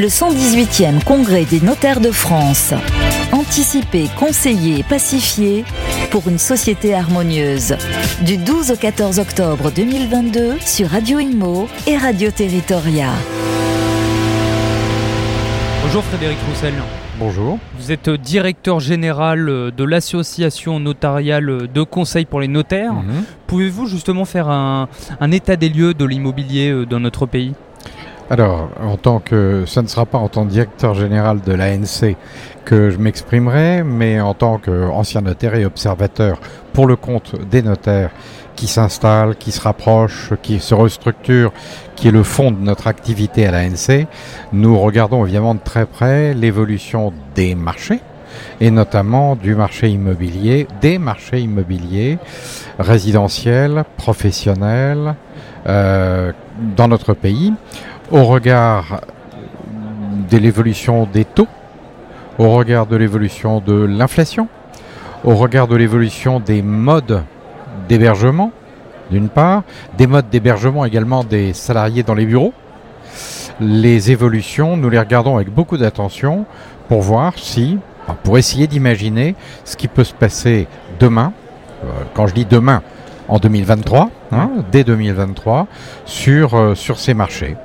le 118e congrès des notaires de France. Anticiper, conseiller, pacifier pour une société harmonieuse. Du 12 au 14 octobre 2022 sur Radio Imo et Radio Territoria. Bonjour Frédéric Roussel. Bonjour. Vous êtes directeur général de l'association notariale de conseil pour les notaires. Mhm. Pouvez-vous justement faire un, un état des lieux de l'immobilier euh, dans notre pays? Alors, en tant que, ce ne sera pas en tant que directeur général de l'ANC que je m'exprimerai, mais en tant qu'ancien notaire et observateur pour le compte des notaires qui s'installent, qui se rapprochent, qui se restructurent, qui est le fond de notre activité à l'ANC, nous regardons évidemment de très près l'évolution des marchés et notamment du marché immobilier, des marchés immobiliers résidentiels, professionnels euh, dans notre pays, au regard de l'évolution des taux, au regard de l'évolution de l'inflation, au regard de l'évolution des modes d'hébergement, d'une part, des modes d'hébergement également des salariés dans les bureaux. Les évolutions, nous les regardons avec beaucoup d'attention pour voir si, pour essayer d'imaginer ce qui peut se passer demain, euh, quand je dis demain, en 2023, hein, dès 2023, sur, euh, sur ces marchés.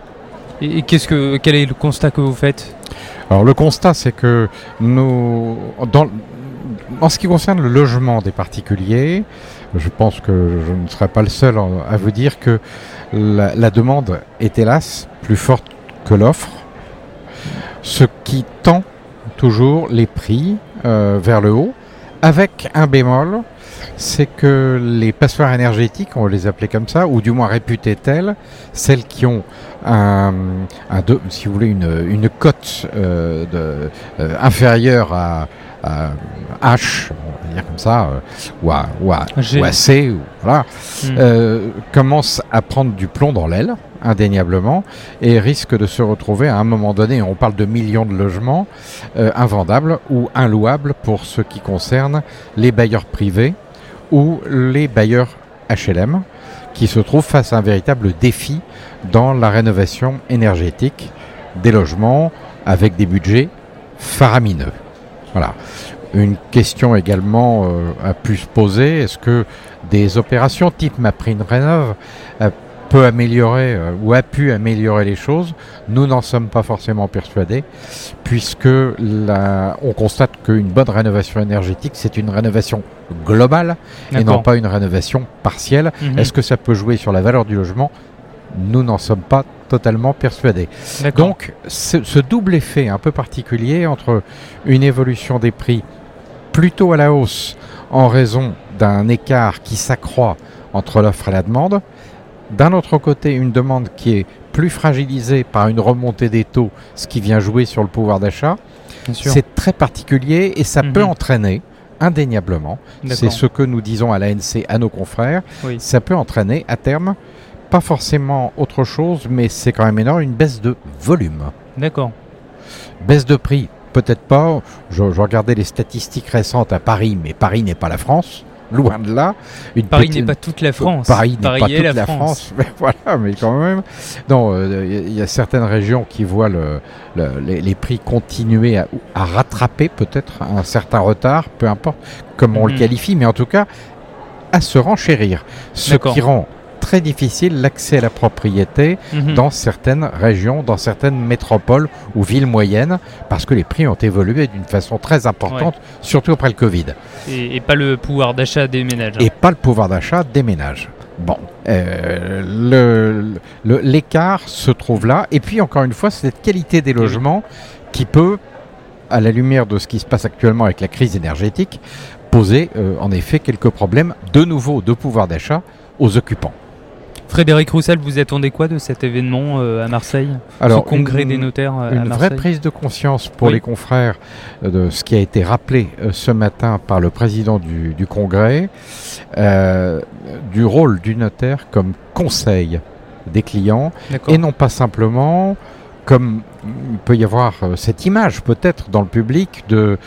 Et, qu'est-ce que, quel est le constat que vous faites Alors le constat, c'est que nous, dans, en ce qui concerne le logement des particuliers, je pense que je ne serai pas le seul à vous dire que la, la demande est hélas plus forte que l'offre, ce qui tend toujours les prix euh, vers le haut, avec un bémol, c'est que les passoires énergétiques, on va les appeler comme ça, ou du moins réputées telles, celles qui ont un, un de- si vous voulez, une, une cote euh, de, euh, inférieure à, à H, on va dire comme ça, euh, ou, à, ou, à, G. ou à C, ou, voilà, Hmm. commencent à prendre du plomb dans l'aile, indéniablement, et risquent de se retrouver à un moment donné, on parle de millions de logements, euh, invendables ou inlouables pour ce qui concerne les bailleurs privés ou les bailleurs HLM, qui se trouvent face à un véritable défi dans la rénovation énergétique des logements avec des budgets faramineux. Voilà. Une question également euh, a pu se poser, est-ce que des opérations type MaPrime Rénov euh, peut améliorer euh, ou a pu améliorer les choses Nous n'en sommes pas forcément persuadés, puisque la- on constate qu'une bonne rénovation énergétique, c'est une rénovation globale et non pas une rénovation partielle. Mhm. Est-ce que ça peut jouer sur la valeur du logement? Nous n'en sommes pas totalement persuadés. Donc, ce, ce double effet un peu particulier entre une évolution des prix plutôt à la hausse en raison d'un écart qui s'accroît entre l'offre et la demande, d'un autre côté une demande qui est plus fragilisée par une remontée des taux, ce qui vient jouer sur le pouvoir d'achat, c'est très particulier et ça Mhm. peut entraîner indéniablement, c'est ce que nous disons à l'ANC à nos confrères, Oui. ça peut entraîner à terme pas forcément autre chose, mais c'est quand même énorme, une baisse de volume. D'accord. Baisse de prix, peut-être pas. Je, je regardais les statistiques récentes à Paris, mais Paris n'est pas la France. Loin de là. Une Paris petite- n'est pas toute la France. Paris n'est pas toute la, la, France. mais voilà, mais quand même. Non, euh, il y a- il y, a certaines régions qui voient le, le- les, les prix continuer à, à rattraper peut-être un certain retard, peu importe comment on le Mhm. qualifie, mais en tout cas à se renchérir. Ce qui rend très difficile l'accès à la propriété Mhm. dans certaines régions, dans certaines métropoles ou villes moyennes, parce que les prix ont évolué d'une façon très importante, surtout après le Covid. et, et pas le pouvoir d'achat des ménages. Et pas le pouvoir d'achat des ménages. Bon, euh, le- le- l'écart se trouve là. Et puis, encore une fois, c'est cette qualité des logements qui peut, à la lumière de ce qui se passe actuellement avec la crise énergétique, poser euh, en effet quelques problèmes de nouveau de pouvoir d'achat aux occupants. Frédéric Roussel, vous attendez quoi de cet événement euh, à Marseille? Ce congrès une- des notaires euh, à une Marseille? vraie prise de conscience pour Oui. les confrères euh, de ce qui a été rappelé ce matin par le président du, du congrès, euh, du rôle du notaire comme conseil des clients et non pas simplement comme il peut y avoir euh, cette image peut-être dans le public de,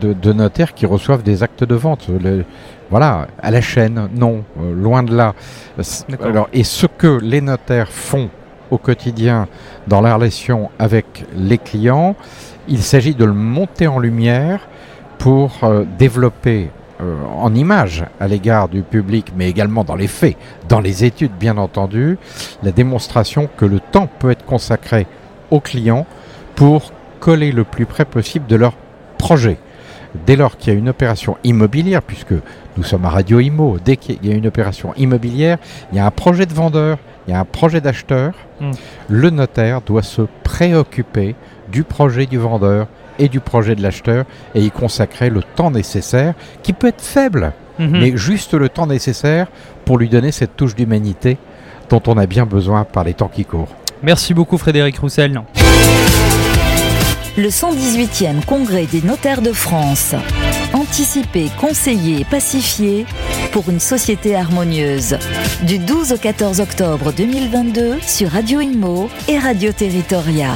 de, de notaires qui reçoivent des actes de vente. Le- voilà, à la chaîne, non, euh, loin de là. Alors, et ce que les notaires font au quotidien dans la relation avec les clients. Il s'agit de le monter en lumière pour euh, développer euh, en image à l'égard du public, mais également dans les faits, dans les études bien entendu, la démonstration que le temps peut être consacré aux clients pour coller le plus près possible de leur projet. Dès lors qu'il y a une opération immobilière, puisque nous sommes à Radio Imo, dès qu'il y a une opération immobilière, il y a un projet de vendeur, il y a un projet d'acheteur, Mm. le notaire doit se préoccuper du projet du vendeur et du projet de l'acheteur et y consacrer le temps nécessaire, qui peut être faible, Mhm. mais juste le temps nécessaire pour lui donner cette touche d'humanité dont on a bien besoin par les temps qui courent. Merci beaucoup Frédéric Roussel. Le 118e Congrès des notaires de France. Anticiper, conseiller, pacifier pour une société harmonieuse. Du 12 au 14 octobre 2022 sur Radio Imo et Radio Territoria.